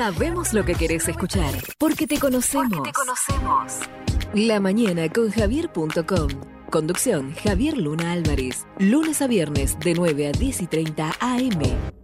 Sabemos lo que querés escuchar, porque te conocemos. te conocemos. La mañana con Javier.com. Conducción Javier Luna Álvarez. Lunes a viernes de 9 a 10 y 30 AM.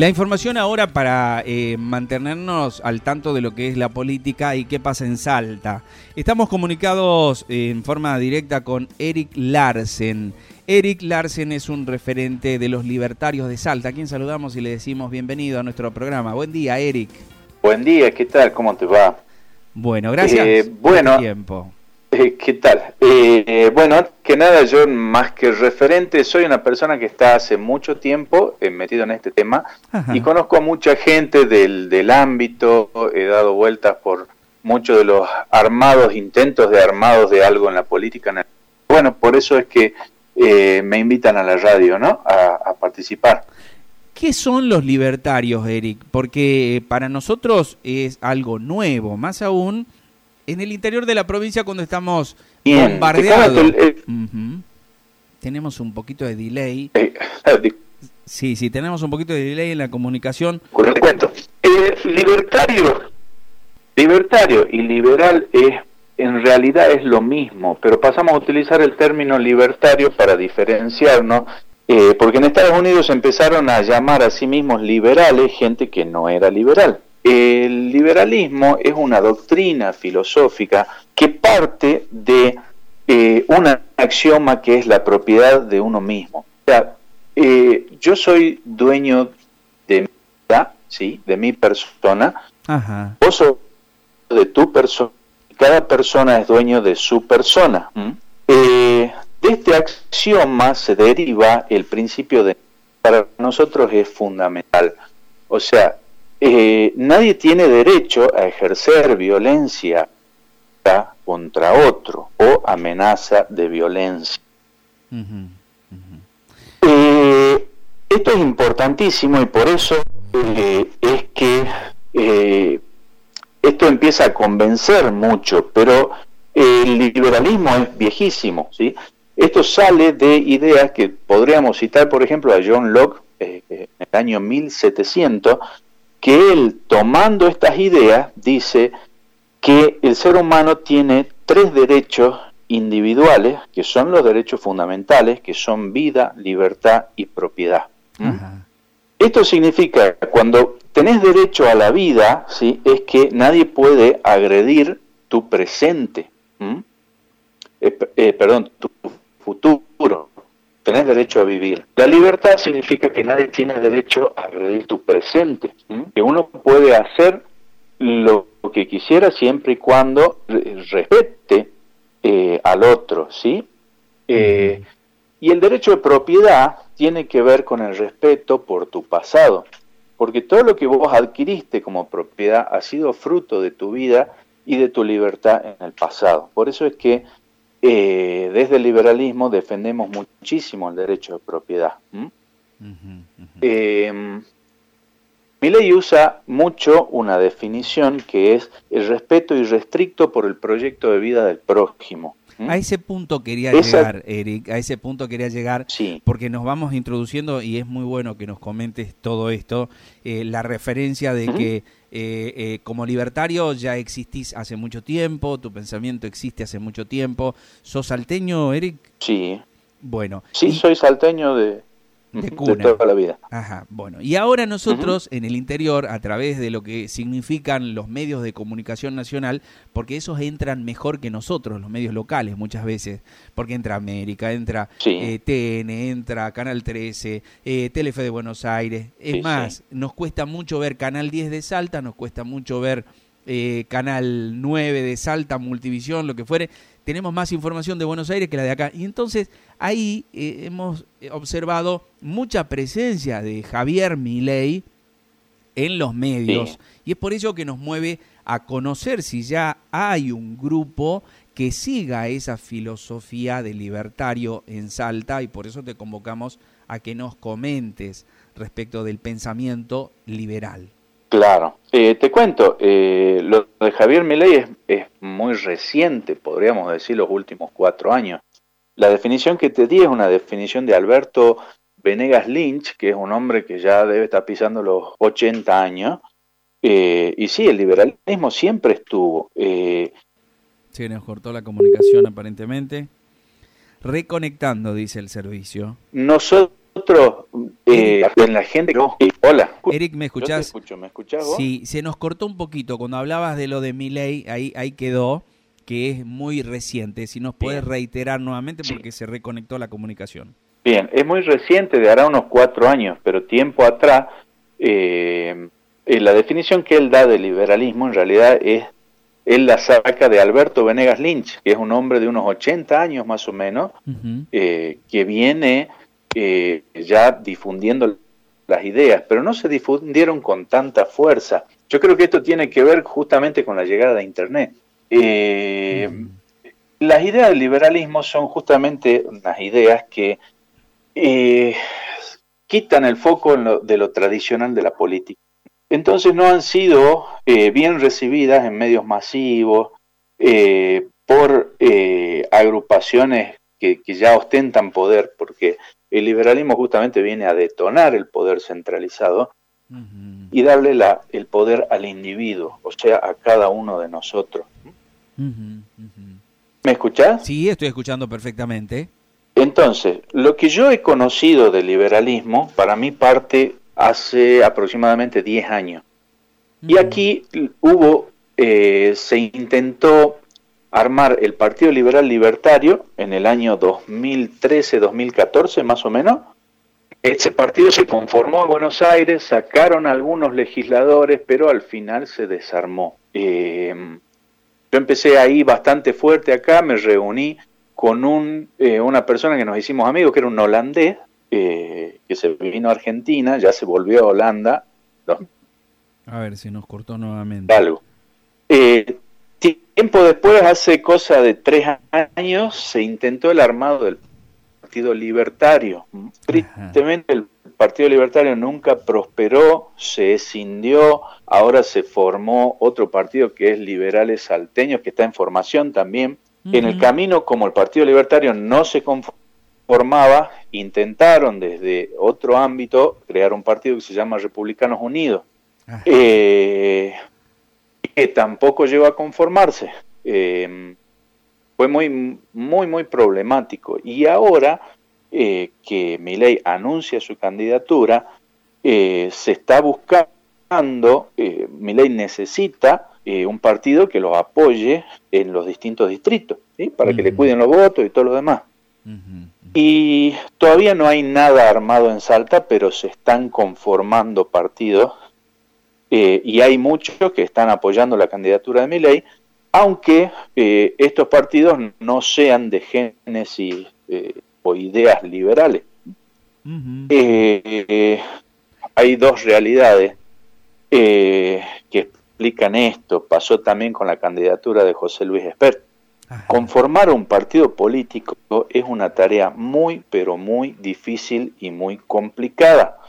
La información ahora para eh, mantenernos al tanto de lo que es la política y qué pasa en Salta. Estamos comunicados en forma directa con Eric Larsen. Eric Larsen es un referente de los libertarios de Salta, a quien saludamos y le decimos bienvenido a nuestro programa. Buen día, Eric. Buen día, ¿qué tal? ¿Cómo te va? Bueno, gracias eh, bueno, tiempo. Eh, ¿Qué tal? Eh, bueno, que nada, yo más que referente soy una persona que está hace mucho tiempo eh, metido en este tema y conozco a mucha gente del, del ámbito, he dado vueltas por muchos de los armados, intentos de armados de algo en la política. Bueno, por eso es que me invitan a la radio, ¿no? A, a participar. ¿Qué son los libertarios, Eric? Porque para nosotros es algo nuevo, más aún en el interior de la provincia cuando estamos bombardeados. Tenemos un poquito de delay. Eh, sí, sí, tenemos un poquito de delay en la comunicación. cuento. Eh, libertario, libertario y liberal es en realidad es lo mismo, pero pasamos a utilizar el término libertario para diferenciarnos, eh, porque en Estados Unidos empezaron a llamar a sí mismos liberales gente que no era liberal. El liberalismo es una doctrina filosófica que parte de eh, un axioma que es la propiedad de uno mismo. O sea, eh, yo soy dueño de mi vida, ¿sí? de mi persona, Ajá. vos sos de tu persona, cada persona es dueño de su persona. Eh, de este axioma se deriva el principio de para nosotros es fundamental. O sea, eh, nadie tiene derecho a ejercer violencia contra otro o amenaza de violencia. Eh, esto es importantísimo y por eso eh, es que esto empieza a convencer mucho, pero el liberalismo es viejísimo, ¿sí? Esto sale de ideas que podríamos citar, por ejemplo, a John Locke en el año 1700, que él, tomando estas ideas, dice que el ser humano tiene tres derechos individuales, que son los derechos fundamentales, que son vida, libertad y propiedad. ¿Mm? Esto significa, cuando tenés derecho a la vida, ¿sí? es que nadie puede agredir tu presente, ¿Mm? eh, eh, perdón, tu futuro tenés derecho a vivir. La libertad significa que nadie tiene derecho a agredir tu presente, que uno puede hacer lo que quisiera siempre y cuando respete eh, al otro, ¿sí? Eh, y el derecho de propiedad tiene que ver con el respeto por tu pasado, porque todo lo que vos adquiriste como propiedad ha sido fruto de tu vida y de tu libertad en el pasado. Por eso es que eh, desde el liberalismo defendemos muchísimo el derecho de propiedad. Eh, mi ley usa mucho una definición que es el respeto irrestricto por el proyecto de vida del prójimo. A ese punto quería llegar, Eric, a ese punto quería llegar, porque nos vamos introduciendo y es muy bueno que nos comentes todo esto, eh, la referencia de que eh, eh, como libertario ya existís hace mucho tiempo, tu pensamiento existe hace mucho tiempo. ¿Sos salteño, Eric? Sí. Bueno. Sí, soy salteño de, de, toda la vida. Ajá, bueno. Y ahora nosotros en el interior, a través de lo que significan los medios de comunicación nacional, porque esos entran mejor que nosotros, los medios locales muchas veces, porque entra América, entra TN, eh, entra Canal 13, eh, Telefe de Buenos Aires. Es más, nos cuesta mucho ver Canal 10 de Salta, nos cuesta mucho ver... Eh, Canal 9 de Salta, Multivisión, lo que fuere, tenemos más información de Buenos Aires que la de acá. Y entonces ahí eh, hemos observado mucha presencia de Javier Milei en los medios. Y es por ello que nos mueve a conocer si ya hay un grupo que siga esa filosofía de libertario en Salta y por eso te convocamos a que nos comentes respecto del pensamiento liberal. Claro, eh, te cuento, eh, lo de Javier Milei es, muy reciente, podríamos decir los últimos cuatro años. La definición que te di es una definición de Alberto Venegas Lynch, que es un hombre que ya debe estar pisando los 80 años. Eh, y sí, el liberalismo siempre estuvo. Se nos cortó la comunicación aparentemente. Reconectando, dice el servicio. Nosotros, eh, en la gente hola. Eric, ¿me escuchás? ¿me escuchás Sí, se nos cortó un poquito. Cuando hablabas de lo de Miley, ahí, ahí quedó, que es muy reciente. Si nos puedes reiterar nuevamente porque se reconectó la comunicación. Bien, es muy reciente, de hará unos cuatro años, pero tiempo atrás, eh, eh, la definición que él da de liberalismo en realidad es, él la saca de Alberto Venegas Lynch, que es un hombre de unos 80 años más o menos, que viene eh, ya difundiendo las ideas, pero no se difundieron con tanta fuerza. Yo creo que esto tiene que ver justamente con la llegada de Internet. Eh, mm. Las ideas del liberalismo son justamente unas ideas que eh, quitan el foco de lo tradicional de la política. Entonces no han sido bien recibidas en medios masivos por agrupaciones que, ya ostentan poder, porque el liberalismo justamente viene a detonar el poder centralizado y darle la, el poder al individuo, o sea, a cada uno de nosotros. ¿Me escuchás? Sí, estoy escuchando perfectamente. Entonces, lo que yo he conocido del liberalismo, para mí parte hace aproximadamente 10 años. Y aquí hubo, eh, se intentó armar el Partido Liberal Libertario en el año 2013-2014 más o menos. Ese partido se conformó en Buenos Aires, sacaron algunos legisladores, pero al final se desarmó. Eh, yo empecé ahí bastante fuerte acá, me reuní con un, eh, una persona que nos hicimos amigos, que era un holandés, eh, que se vino a Argentina, ya se volvió a Holanda. A ver si nos cortó nuevamente. Algo. Tiempo después, hace cosa de tres años, se intentó el armado del Partido Libertario. Tristemente el Partido Libertario nunca prosperó, se escindió, ahora se formó otro partido que es Liberales Salteños, que está en formación también. En el camino, como el Partido Libertario no se conformaba, intentaron desde otro ámbito crear un partido que se llama Republicanos Unidos. Eh, que tampoco llegó a conformarse. Em, fue muy, muy, muy problemático. Y ahora eh, que Milei anuncia su candidatura, eh, se está buscando, eh, Milei necesita eh, un partido que los apoye en los distintos distritos, para que le cuiden los votos y todo lo demás. Y todavía no hay nada armado en Salta, pero se están conformando partidos eh, y hay muchos que están apoyando la candidatura de Milei, aunque eh, estos partidos no sean de génesis eh, o ideas liberales. hay dos realidades que explican esto. Pasó también con la candidatura de José Luis Espert. Conformar un partido político es una tarea muy, pero muy difícil y muy complicada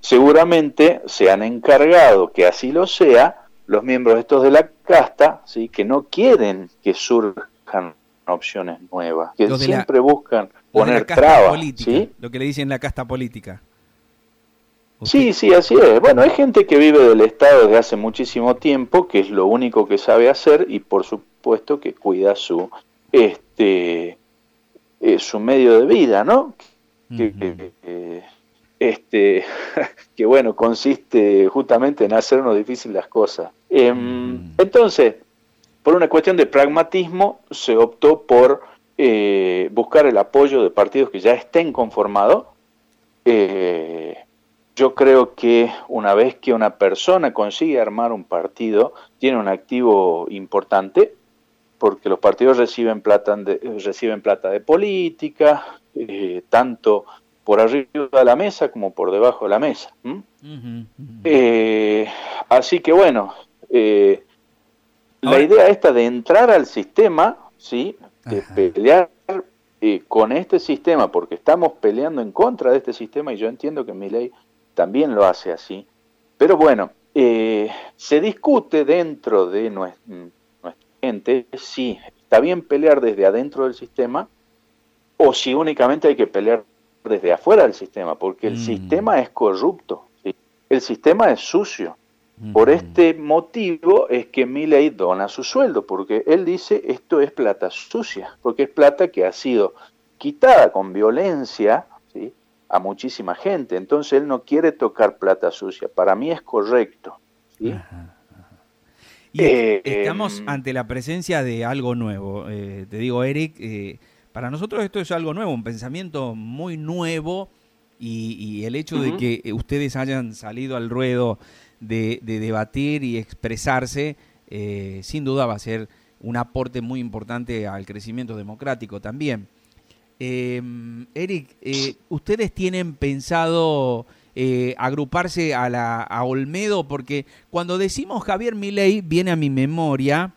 seguramente se han encargado que así lo sea los miembros estos de la casta, ¿sí? que no quieren que surjan opciones nuevas, que siempre buscan poner trabas. ¿sí? Lo que le dicen la casta política. Sí, sí, así es. Bueno, hay gente que vive del Estado desde hace muchísimo tiempo, que es lo único que sabe hacer y por supuesto que cuida su este eh, su medio de vida, ¿no? Este, que bueno, consiste justamente en hacernos difícil las cosas. Em, mm. entonces, por una cuestión de pragmatismo, se optó por eh, buscar el apoyo de partidos que ya estén conformados. Eh, yo creo que una vez que una persona consigue armar un partido, tiene un activo importante, porque los partidos reciben plata de, reciben plata de política, eh, tanto por arriba de la mesa como por debajo de la mesa. Eh, así que bueno, eh, la idea esta de entrar al sistema, ¿sí? de pelear con este sistema, porque estamos peleando en contra de este sistema y yo entiendo que mi ley también lo hace así, pero bueno, se discute dentro de nuestra gente si está bien pelear desde adentro del sistema o si únicamente hay que pelear desde afuera del sistema, porque el mm. sistema es corrupto, el sistema es sucio. Por este motivo es que Milley dona su sueldo, porque él dice esto es plata sucia, porque es plata que ha sido quitada con violencia ¿sí? a muchísima gente. Entonces él no quiere tocar plata sucia. Para mí es correcto. ¿sí? Y eh, estamos em, ante la presencia de algo nuevo. Eh, te digo, Eric, eh, para nosotros esto es algo nuevo, un pensamiento muy nuevo y, el hecho de que ustedes hayan salido al ruedo de, debatir y expresarse, sin duda va a ser un aporte muy importante al crecimiento democrático también. Em, Eric, ¿ustedes tienen pensado eh, agruparse a, la, a Olmedo, porque cuando decimos Javier Milei viene a mi memoria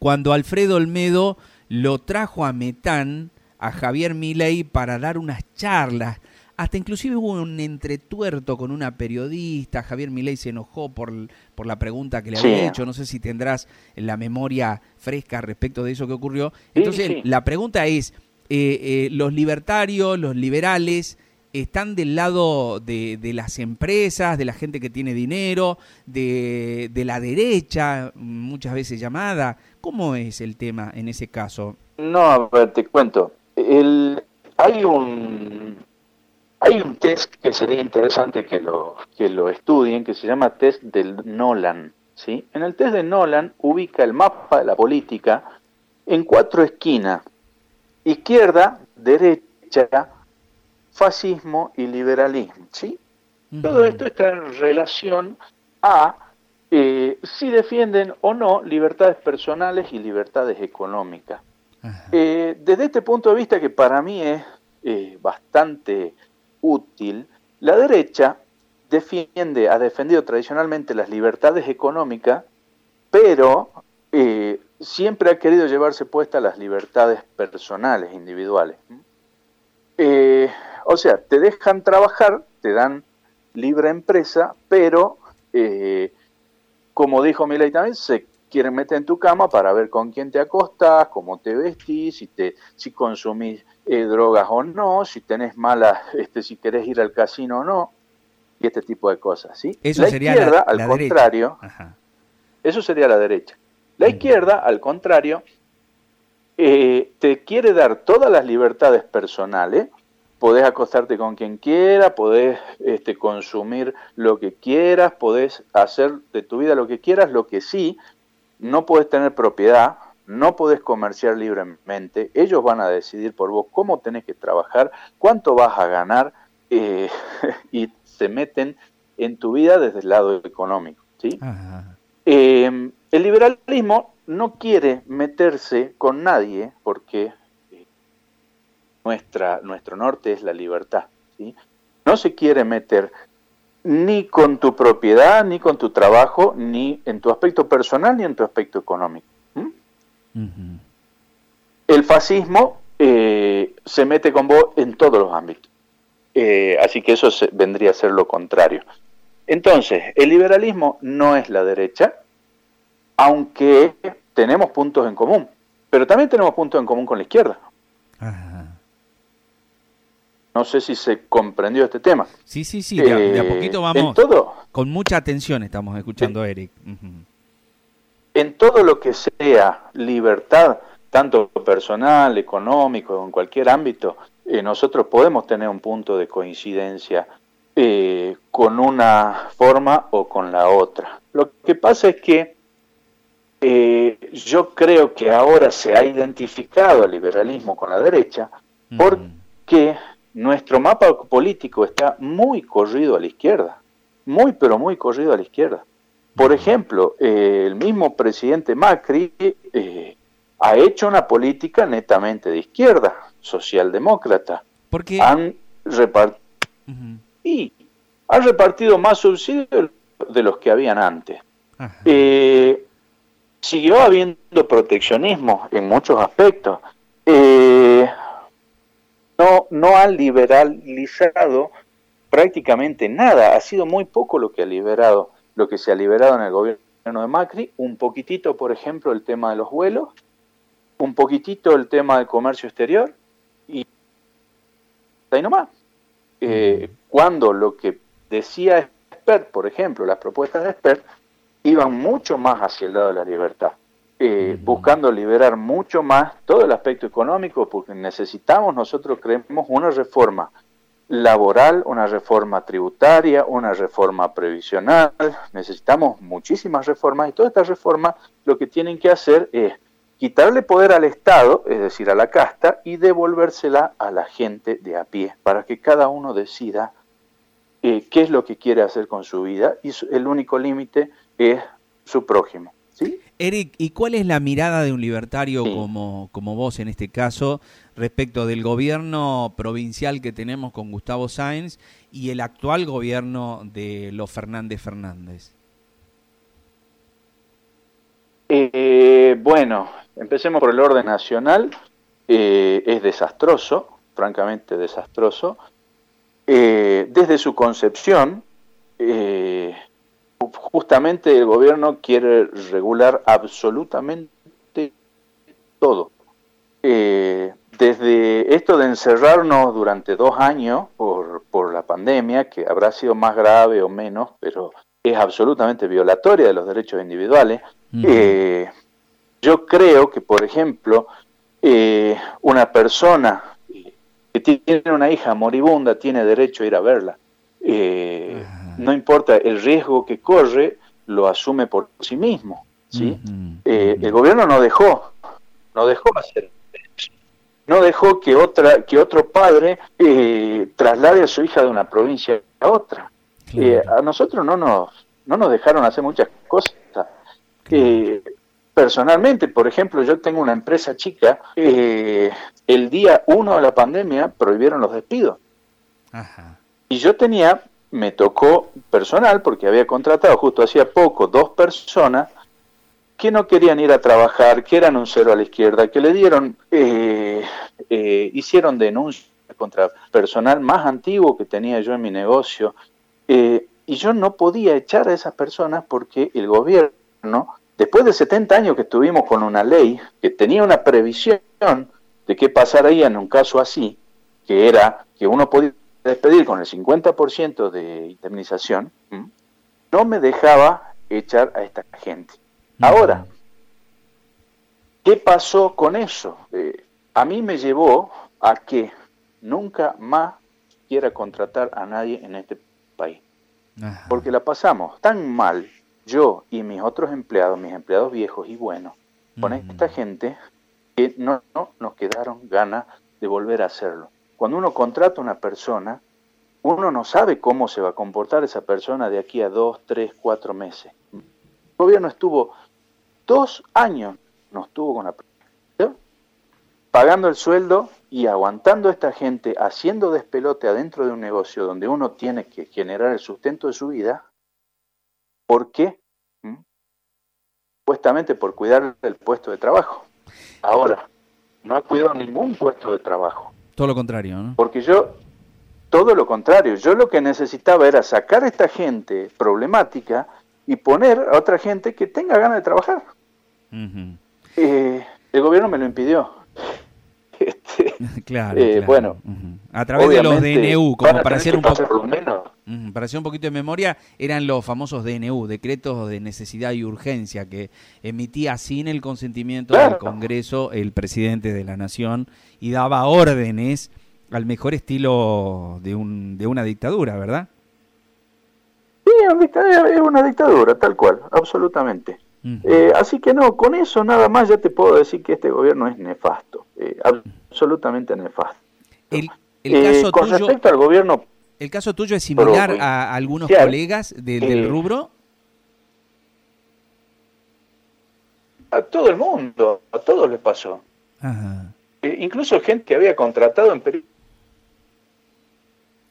cuando Alfredo Olmedo lo trajo a Metán, a Javier Milei, para dar unas charlas. Hasta inclusive hubo un entretuerto con una periodista, Javier Milei se enojó por, por la pregunta que le había hecho, no sé si tendrás la memoria fresca respecto de eso que ocurrió. Entonces, la pregunta es, eh, eh, los libertarios, los liberales, están del lado de, las empresas, de la gente que tiene dinero, de, la derecha, muchas veces llamada. ¿Cómo es el tema en ese caso? No, a ver, te cuento. El, hay un hay un test que sería interesante que lo que lo estudien que se llama test del Nolan, ¿sí? En el test de Nolan ubica el mapa de la política en cuatro esquinas: izquierda, derecha, fascismo y liberalismo. ¿sí? Todo esto está en relación a eh, si defienden o no libertades personales y libertades económicas. Eh, desde este punto de vista que para mí es eh, bastante útil, la derecha defiende, ha defendido tradicionalmente las libertades económicas, pero siempre ha querido llevarse puestas las libertades personales, individuales. O sea, te dejan trabajar, te dan libre empresa, pero, eh, como dijo Milay también, se quieren meter en tu cama para ver con quién te acostas, cómo te vestís, si, te, si consumís eh, drogas o no, si tenés malas, este, si querés ir al casino o no, y este tipo de cosas. ¿sí? Eso la sería izquierda, al contrario, eso sería la derecha. La izquierda, al contrario, eh, te quiere dar todas las libertades personales, podés acostarte con quien quieras, podés este, consumir lo que quieras, podés hacer de tu vida lo que quieras, lo que sí, no podés tener propiedad, no podés comerciar libremente, ellos van a decidir por vos cómo tenés que trabajar, cuánto vas a ganar eh, y se meten en tu vida desde el lado económico. ¿sí? Eh, el liberalismo no quiere meterse con nadie porque nuestra, nuestro norte es la libertad. ¿sí? No se quiere meter ni con tu propiedad, ni con tu trabajo, ni en tu aspecto personal, ni en tu aspecto económico. El fascismo eh, se mete con vos en todos los ámbitos. Eh, así que eso vendría a ser lo contrario. Entonces, el liberalismo no es la derecha, aunque tenemos puntos en común, pero también tenemos puntos en común con la izquierda. No sé si se comprendió este tema. Sí, sí, sí, de, a, eh, poquito vamos. todo, con mucha atención estamos escuchando a Eric. En todo lo que sea libertad, tanto personal, económico, en cualquier ámbito, eh, nosotros podemos tener un punto de coincidencia eh, con una forma o con la otra. Lo que pasa es que yo creo que ahora se ha identificado el liberalismo con la derecha porque nuestro mapa político está muy corrido a la izquierda, muy pero muy corrido a la izquierda. Por ejemplo, eh, el mismo presidente Macri eh, ha hecho una política netamente de izquierda, socialdemócrata. Porque han repartido y han repartido más subsidios de los que habían antes. Eh, siguió habiendo proteccionismo en muchos aspectos. Eh, no, no han liberalizado prácticamente nada. Ha sido muy poco lo que ha liberado, lo que se ha liberado en el gobierno de Macri. Un poquitito, por ejemplo, el tema de los vuelos, un poquitito el tema del comercio exterior y ahí nomás. Eh, cuando lo que decía Expert, por ejemplo, las propuestas de Expert, iban mucho más hacia el lado de la libertad, eh, buscando liberar mucho más todo el aspecto económico, porque necesitamos, nosotros creemos, una reforma laboral, una reforma tributaria, una reforma previsional, necesitamos muchísimas reformas y todas estas reformas lo que tienen que hacer es quitarle poder al Estado, es decir, a la casta, y devolvérsela a la gente de a pie, para que cada uno decida eh, qué es lo que quiere hacer con su vida y el único límite es su prójimo. ¿Sí? Eric, ¿y cuál es la mirada de un libertario como, como vos en este caso respecto del gobierno provincial que tenemos con Gustavo Sáenz y el actual gobierno de los Fernández Fernández? Eh, bueno, empecemos por el orden nacional. Eh, es desastroso, francamente desastroso. Eh, desde su concepción, justamente el gobierno quiere regular absolutamente todo. desde esto de encerrarnos durante dos años por, por la pandemia, que habrá sido más grave o menos, pero es absolutamente violatoria de los derechos individuales, eh, yo creo que, por ejemplo, eh, una persona que tiene una hija moribunda tiene derecho a ir a verla. Eh, no importa el riesgo que corre, lo asume por sí mismo. ¿sí? el gobierno no dejó, no dejó hacer no dejó que otra que otro padre traslade a su hija de una provincia a otra. a nosotros no nos no nos dejaron hacer muchas cosas personalmente, por ejemplo, yo tengo una empresa chica, eh, el día uno de la pandemia prohibieron los despidos. Y yo tenía, me tocó personal, porque había contratado justo hacía poco dos personas que no querían ir a trabajar, que eran un cero a la izquierda, que le dieron, eh, eh, hicieron denuncias contra personal más antiguo que tenía yo en mi negocio. y yo no podía echar a esas personas porque el gobierno Después de 70 años que estuvimos con una ley que tenía una previsión de qué pasaría en un caso así, que era que uno podía despedir con el 50% de indemnización, no me dejaba echar a esta gente. Ahora, ¿qué pasó con eso? Eh, a mí me llevó a que nunca más quiera contratar a nadie en este país. Porque la pasamos tan mal yo y mis otros empleados, mis empleados viejos y buenos, con esta gente que no, no nos quedaron ganas de volver a hacerlo. Cuando uno contrata a una persona, uno no sabe cómo se va a comportar esa persona de aquí a dos, tres, cuatro meses. El gobierno estuvo dos años, no estuvo con la pagando el sueldo y aguantando a esta gente, haciendo despelote adentro de un negocio donde uno tiene que generar el sustento de su vida, ¿Por qué? ¿Mm? Supuestamente por cuidar del puesto de trabajo. Ahora, no ha cuidado ningún puesto de trabajo. Todo lo contrario, ¿no? Porque yo, todo lo contrario, yo lo que necesitaba era sacar a esta gente problemática y poner a otra gente que tenga ganas de trabajar. Eh, el gobierno me lo impidió. Este, claro, Bueno, a través de los DNU, como para hacer un poco para hacer un poquito de memoria, eran los famosos DNU, decretos de necesidad y urgencia, que emitía sin el consentimiento del Congreso el presidente de la Nación y daba órdenes al mejor estilo de, un, de una dictadura, ¿verdad? Sí, es una dictadura, tal cual, absolutamente. Eh, así que no, con eso nada más ya te puedo decir que este gobierno es nefasto, eh, absolutamente nefasto. El, el eh, caso con respecto al gobierno ¿El caso tuyo es similar a algunos colegas del rubro? a todo el mundo, a todos les pasó. Eh, incluso gente que había contratado en periodo.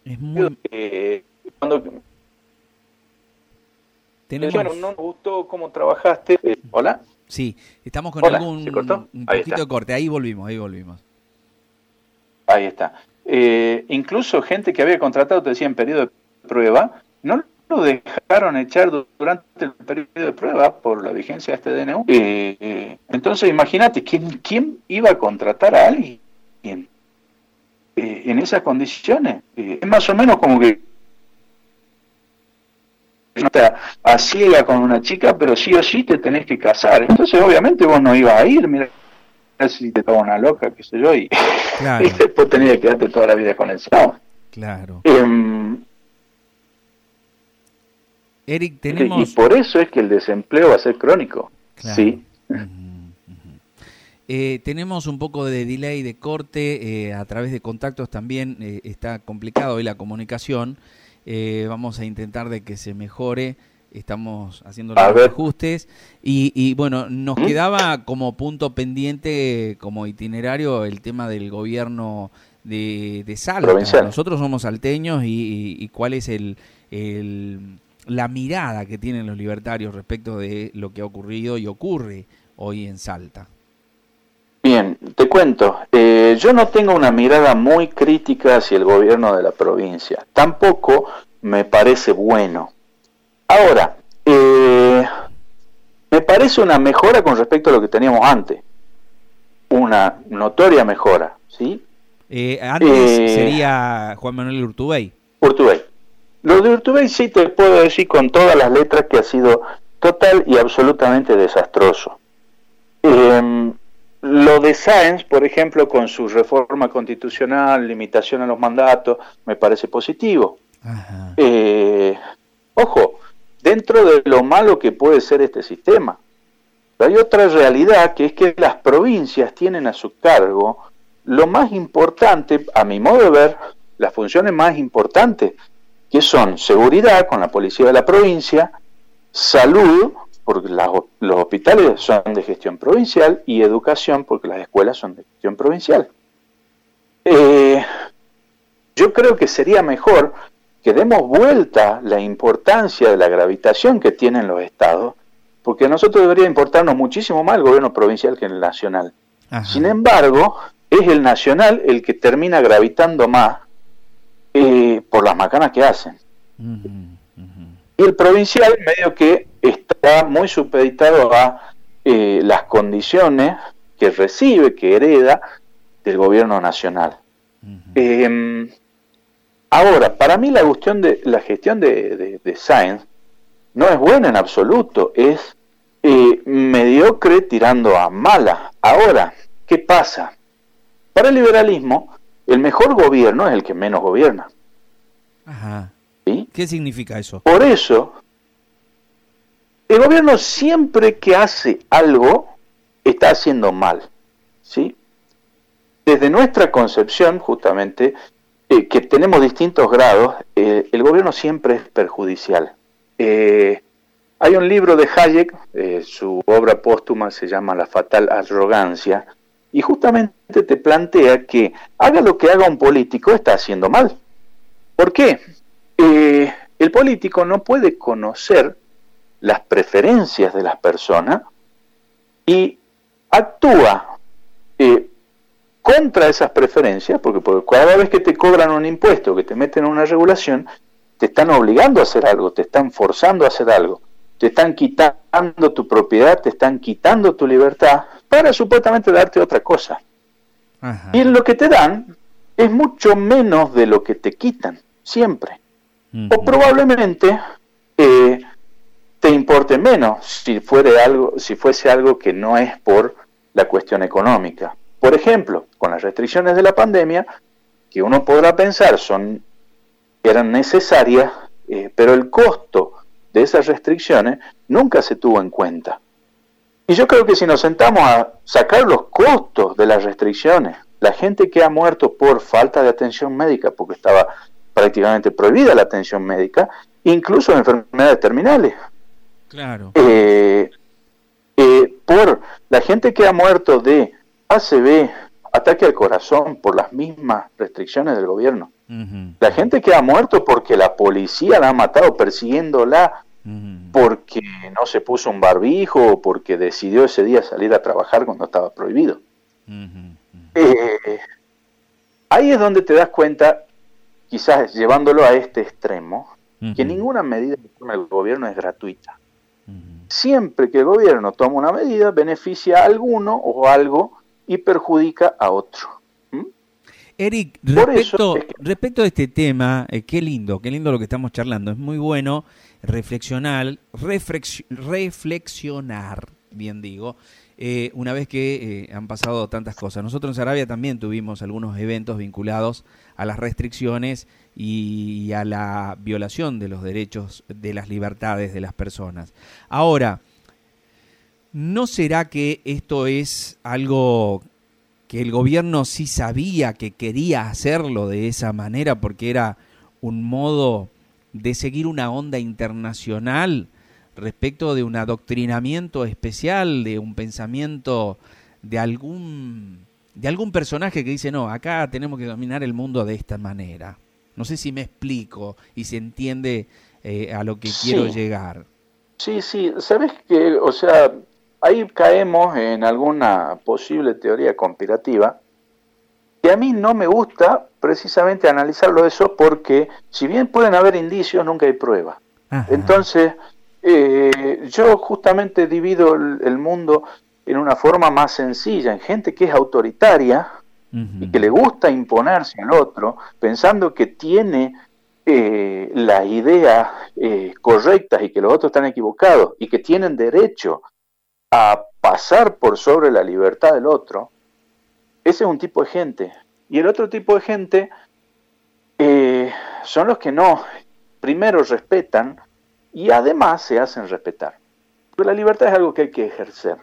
Es muy... Eh, cuando Bueno, no me gustó cómo trabajaste. Eh, ¿Hola? Sí, estamos con algún un poquito de corte. Ahí volvimos, ahí volvimos. Ahí está. incluso gente que había contratado, te decía, en periodo de prueba, no lo dejaron echar durante el periodo de prueba por la vigencia de este DNU. Eh, eh, entonces, imagínate, ¿quién, ¿quién iba a contratar a alguien eh, en esas condiciones? es más o menos como que está a ciega con una chica, pero sí o sí te tenés que casar. Entonces, obviamente, vos no ibas a ir, mira si te estaba una loca, qué sé yo, y, después tenías que quedarte toda la vida con el Claro. Em, Eric, tenemos... Y por eso es que el desempleo va a ser crónico. Sí. Eh, tenemos un poco de delay de corte, eh, a través de contactos también eh, está complicado hoy la comunicación. Vamos a intentar de que se mejore, estamos haciendo los ajustes. Y, bueno, nos ¿Mm? quedaba como punto pendiente, como itinerario, el tema del gobierno de, de Salta. Nosotros somos salteños y, cuál es el la mirada que tienen los libertarios respecto de lo que ha ocurrido y ocurre hoy en Salta. Bien, te cuento, eh, yo no tengo una mirada muy crítica hacia el gobierno de la provincia, tampoco me parece bueno. Ahora, eh, me parece una mejora con respecto a lo que teníamos antes, una notoria mejora, ¿sí? Eh, antes sería Juan Manuel Urtubey. Urtubey, lo de Urtubey sí te puedo decir con todas las letras que ha sido total y absolutamente desastroso. Em, lo de Sáenz, por ejemplo, con su reforma constitucional, limitación a los mandatos, me parece positivo. Eh, ojo, dentro de lo malo que puede ser este sistema, hay otra realidad que es que las provincias tienen a su cargo lo más importante, a mi modo de ver, las funciones más importantes que son seguridad con la policía de la provincia, salud, porque los hospitales son de gestión provincial, y educación, porque las escuelas son de gestión provincial. Eh, yo creo que sería mejor que demos vuelta la importancia de la gravitación que tienen los estados, porque a nosotros debería importarnos muchísimo más el gobierno provincial que el nacional. Sin embargo, es el nacional el que termina gravitando más eh, por las macanas que hacen. Y el provincial medio que está muy supeditado a eh, las condiciones que recibe, que hereda del gobierno nacional. Em, ahora, para mí la cuestión de la gestión de, de, Science no es buena en absoluto, es eh, mediocre tirando a mala. Ahora, ¿qué pasa? Para el liberalismo, el mejor gobierno es el que menos gobierna. Ajá. ¿Qué significa eso? Por eso, el gobierno siempre que hace algo, está haciendo mal. ¿sí? Desde nuestra concepción, justamente, eh, que tenemos distintos grados, eh, el gobierno siempre es perjudicial. Eh, hay un libro de Hayek, su obra póstuma se llama La fatal arrogancia, y justamente te plantea que haga lo que haga un político, está haciendo mal. ¿Por qué? El político no puede conocer las preferencias de las personas y actúa eh, contra esas preferencias, porque, cada vez que te cobran un impuesto, que te meten en una regulación, te están obligando a hacer algo, te están forzando a hacer algo, te están quitando tu propiedad, te están quitando tu libertad, para supuestamente darte otra cosa. Y lo que te dan es mucho menos de lo que te quitan, siempre. O probablemente eh, te importe menos si, fuese algo que no es por la cuestión económica. Por ejemplo, con las restricciones de la pandemia, que uno podrá pensar son eran necesarias, eh, pero el costo de esas restricciones nunca se tuvo en cuenta. Y yo creo que si nos sentamos a sacar los costos de las restricciones, la gente que ha muerto por falta de atención médica, porque estaba prácticamente prohibida la atención médica, incluso en enfermedades terminales. Claro. Eh, eh, por La gente que ha muerto de ACV, ataque al corazón por las mismas restricciones del gobierno. La gente que ha muerto porque la policía la ha matado persiguiéndola porque no se puso un barbijo o porque decidió ese día salir a trabajar cuando estaba prohibido. Eh, ahí es donde te das cuenta, quizás llevándolo a este extremo, que ninguna medida que toma el gobierno es gratuita. Siempre que el gobierno toma una medida, beneficia a alguno o algo y perjudica a otro. Eric, respecto, respecto a este tema, eh, qué lindo, qué lindo lo que estamos charlando. Es muy bueno reflexionar, reflexionar, bien digo, eh, una vez que eh, han pasado tantas cosas. Nosotros en Arabia también tuvimos algunos eventos vinculados a las restricciones y a la violación de los derechos, de las libertades de las personas. Ahora, ¿no será que esto es algo que el gobierno sí sabía que quería hacerlo de esa manera porque era un modo de seguir una onda internacional respecto de un adoctrinamiento especial, de un pensamiento de algún de algún personaje que dice, "No, acá tenemos que dominar el mundo de esta manera." No sé si me explico y se entiende eh, a lo que quiero llegar. Sí, sí, sabes que, o sea, ahí caemos en alguna posible teoría conspirativa y a mí no me gusta precisamente analizarlo eso porque si bien pueden haber indicios, nunca hay pruebas. Entonces, eh, yo justamente divido el, mundo en una forma más sencilla, en gente que es autoritaria y que le gusta imponerse al otro, pensando que tiene eh, las ideas eh, correctas y que los otros están equivocados y que tienen derecho a pasar por sobre la libertad del otro, ese es un tipo de gente. Y el otro tipo de gente eh, son los que no, primero respetan y además se hacen respetar. Porque la libertad es algo que hay que ejercer.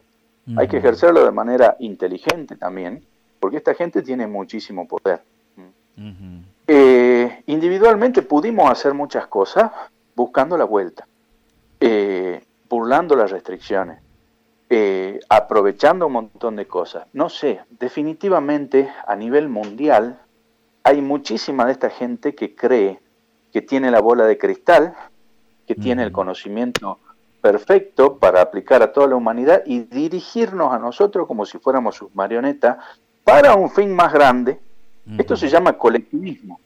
Hay que ejercerlo de manera inteligente también, porque esta gente tiene muchísimo poder. Eh, individualmente pudimos hacer muchas cosas buscando la vuelta, eh, burlando las restricciones, eh, aprovechando un montón de cosas. No sé, definitivamente a nivel mundial hay muchísima de esta gente que cree que tiene la bola de cristal, que tiene el conocimiento perfecto para aplicar a toda la humanidad y dirigirnos a nosotros como si fuéramos sus marionetas para un fin más grande. Esto se llama colectivismo.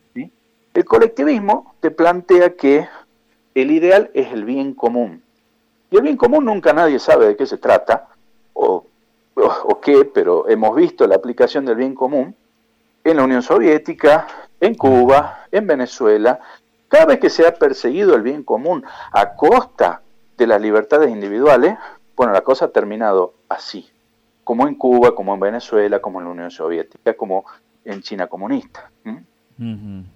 El colectivismo te plantea que el ideal es el bien común. Y el bien común nunca nadie sabe de qué se trata o, o, qué, pero hemos visto la aplicación del bien común en la Unión Soviética, en Cuba, en Venezuela. Cada vez que se ha perseguido el bien común a costa de las libertades individuales, bueno, la cosa ha terminado así, como en Cuba, como en Venezuela, como en la Unión Soviética, como en China comunista. En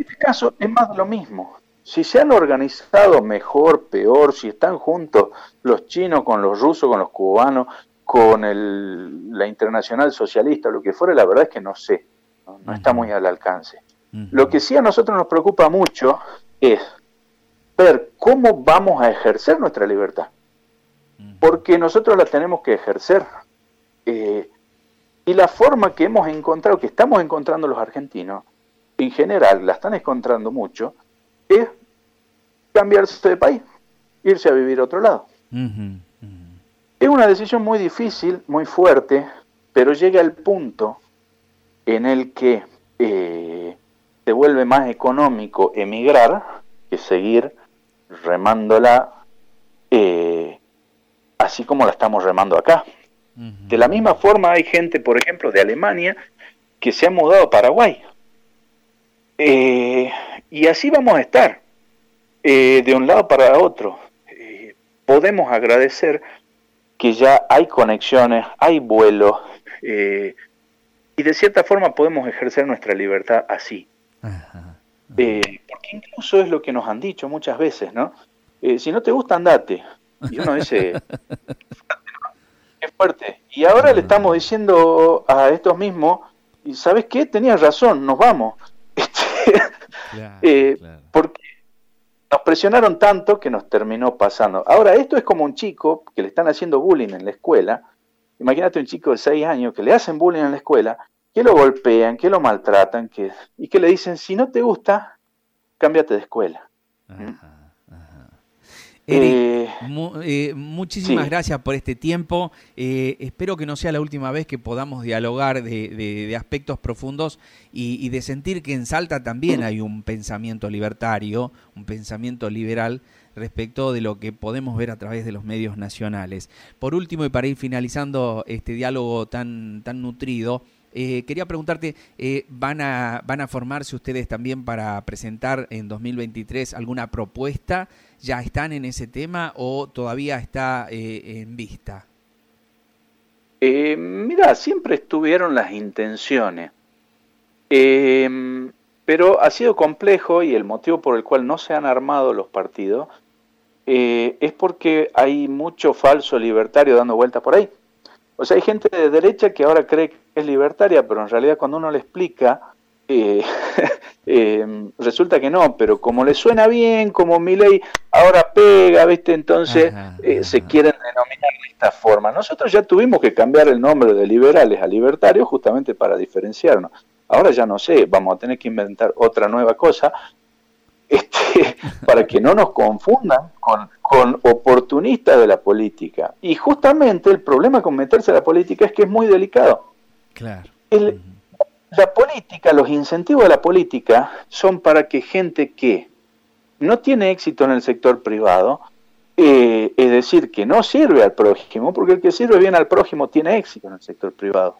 este caso es más de lo mismo si se han organizado mejor, peor, si están juntos los chinos con los rusos, con los cubanos, con el, la internacional socialista, lo que fuera, la verdad es que no sé, no, está muy al alcance. Lo que sí a nosotros nos preocupa mucho es ver cómo vamos a ejercer nuestra libertad, porque nosotros la tenemos que ejercer. Eh, y la forma que hemos encontrado, que estamos encontrando los argentinos, en general la están encontrando mucho, es cambiarse de país, irse a vivir a otro lado. Es una decisión muy difícil, muy fuerte, pero llega el punto en el que eh, se vuelve más económico emigrar que seguir remándola eh, así como la estamos remando acá. De la misma forma hay gente, por ejemplo, de Alemania que se ha mudado a Paraguay. Eh, y así vamos a estar, eh, de un lado para otro. Podemos agradecer que ya hay conexiones, hay vuelos, y de cierta forma podemos ejercer nuestra libertad así. Porque incluso es lo que nos han dicho muchas veces, ¿no? si no te gusta, andate. Y uno dice, qué fuerte. Y ahora le estamos diciendo a estos mismos, y ¿sabes qué? Tenías razón, nos vamos. Eh, porque nos presionaron tanto que nos terminó pasando. Ahora, esto es como un chico que le están haciendo bullying en la escuela Imagínate un chico de 6 años que le hacen bullying en la escuela, que lo golpean, que lo maltratan, que, y que le dicen, si no te gusta, cámbiate de escuela. Ajá. Eric, eh, eh, muchísimas gracias por este tiempo. Eh, espero que no sea la última vez que podamos dialogar de, aspectos profundos y, de sentir que en Salta también hay un pensamiento libertario, un pensamiento liberal respecto de lo que podemos ver a través de los medios nacionales. Por último, y para ir finalizando este diálogo tan, tan nutrido, quería preguntarte, ¿van, a, ¿van a formarse ustedes también para presentar en 2023 alguna propuesta ya están en ese tema o todavía está eh, en vista? Eh, mira, siempre estuvieron las intenciones, eh, pero ha sido complejo y el motivo por el cual no se han armado los partidos es porque hay mucho falso libertario dando vueltas por ahí. O sea, hay gente de derecha que ahora cree que es libertaria, pero en realidad cuando uno le explica eh, eh, resulta que no, pero como le suena bien, como mi ley ahora pega, ¿viste? Entonces eh, se quieren denominar de esta forma. Nosotros ya tuvimos que cambiar el nombre de liberales a libertarios justamente para diferenciarnos. Ahora ya no sé, vamos a tener que inventar otra nueva cosa este, para que no nos confundan con, con oportunistas de la política. Y justamente el problema con meterse a la política es que es muy delicado. Claro. El, la política, los incentivos de la política son para que gente que no tiene éxito en el sector privado, eh, es decir, que no sirve al prójimo, porque el que sirve bien al prójimo tiene éxito en el sector privado,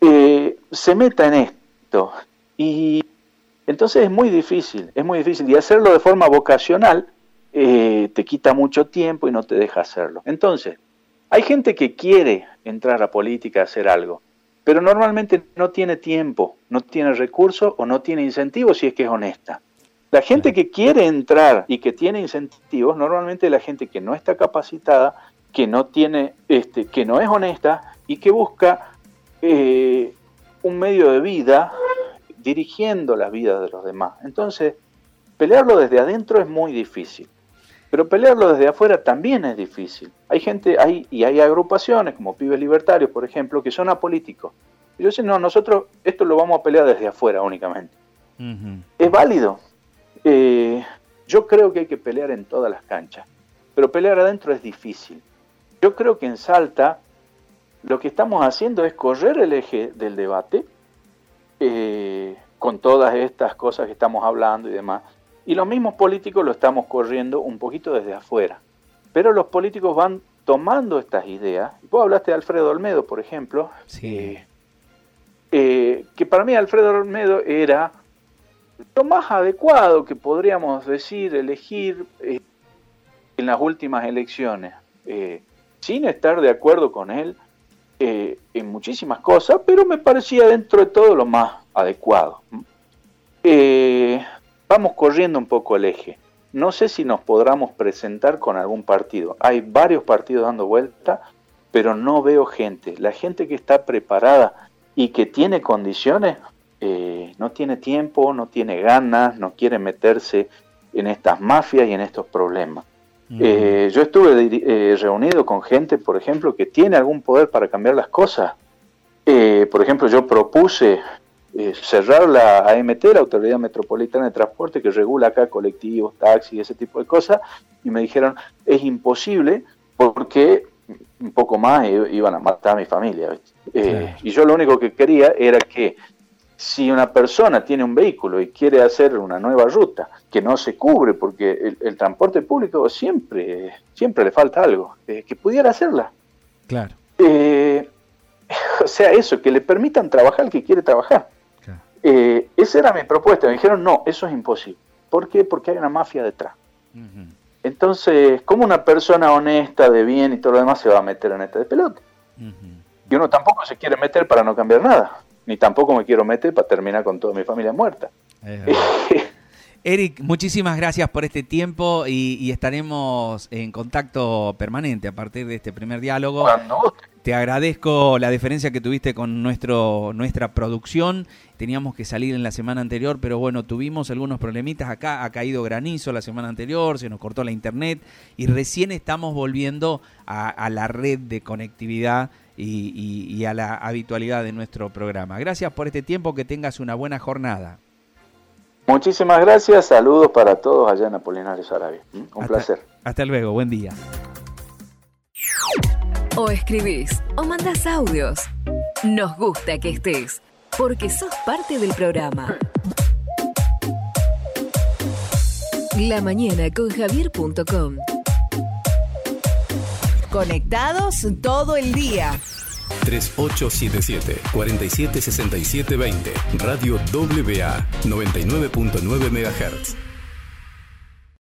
eh, se meta en esto. Y entonces es muy difícil, es muy difícil. Y hacerlo de forma vocacional eh, te quita mucho tiempo y no te deja hacerlo. Entonces, hay gente que quiere entrar a política, hacer algo, pero normalmente no tiene tiempo, no tiene recursos o no tiene incentivos si es que es honesta. La gente que quiere entrar y que tiene incentivos, normalmente la gente que no está capacitada, que no tiene, este, que no es honesta y que busca eh, un medio de vida dirigiendo la vida de los demás. Entonces, pelearlo desde adentro es muy difícil. Pero pelearlo desde afuera también es difícil. Hay gente, hay, y hay agrupaciones como Pibes Libertarios, por ejemplo, que son apolíticos. Y yo sé, no, nosotros esto lo vamos a pelear desde afuera únicamente. Es válido. Eh, yo creo que hay que pelear en todas las canchas, pero pelear adentro es difícil. Yo creo que en Salta lo que estamos haciendo es correr el eje del debate eh, con todas estas cosas que estamos hablando y demás y los mismos políticos lo estamos corriendo un poquito desde afuera. Pero los políticos van tomando estas ideas. Vos hablaste de Alfredo Olmedo, por ejemplo. Sí. Eh, que para mí Alfredo Olmedo era lo más adecuado que podríamos decir, elegir eh, en las últimas elecciones, eh, sin estar de acuerdo con él en muchísimas cosas, pero me parecía dentro de todo lo más adecuado vamos corriendo un poco el eje. No sé si nos podremos presentar con algún partido. Hay varios partidos dando vuelta, pero no veo gente. La gente que está preparada y que tiene condiciones, eh, no tiene tiempo, no tiene ganas, no quiere meterse en estas mafias y en estos problemas. Eh, yo estuve eh, reunido con gente, por ejemplo, que tiene algún poder para cambiar las cosas. por ejemplo, yo propuse eh, cerrar la AMT, la Autoridad Metropolitana de Transporte, que regula acá colectivos, taxis, ese tipo de cosas, y me dijeron, es imposible porque un poco más iban a matar a mi familia. Eh, y yo lo único que quería era que si una persona tiene un vehículo y quiere hacer una nueva ruta que no se cubre porque el, transporte público siempre, siempre le falta algo, eh, que pudiera hacerla. Claro. o sea, eso, que le permitan trabajar al que quiere trabajar. Eh, esa era mi propuesta. Me dijeron, no, eso es imposible. ¿Por qué? Porque hay una mafia detrás. Entonces, ¿cómo una persona honesta, de bien y todo lo demás se va a meter en este de pelota? Y uno tampoco se quiere meter para no cambiar nada. Ni tampoco me quiero meter para terminar con toda mi familia muerta. Eric, muchísimas gracias por este tiempo y, estaremos en contacto permanente a partir de este primer diálogo. Te agradezco la diferencia que tuviste con nuestro, nuestra producción. Teníamos que salir en la semana anterior, pero bueno, tuvimos algunos problemitas acá. Ha caído granizo la semana anterior, se nos cortó la internet y recién estamos volviendo a, la red de conectividad y, a la habitualidad de nuestro programa. Gracias por este tiempo, que tengas una buena jornada. Muchísimas gracias, saludos para todos allá en Sarabia. ¿Mm? Un placer. Hasta luego, buen día. O escribís o mandás audios. Nos gusta que estés, porque sos parte del programa. La mañana con Javier.com. Conectados todo el día. 3877 476720 Radio WA 99.9 MHz.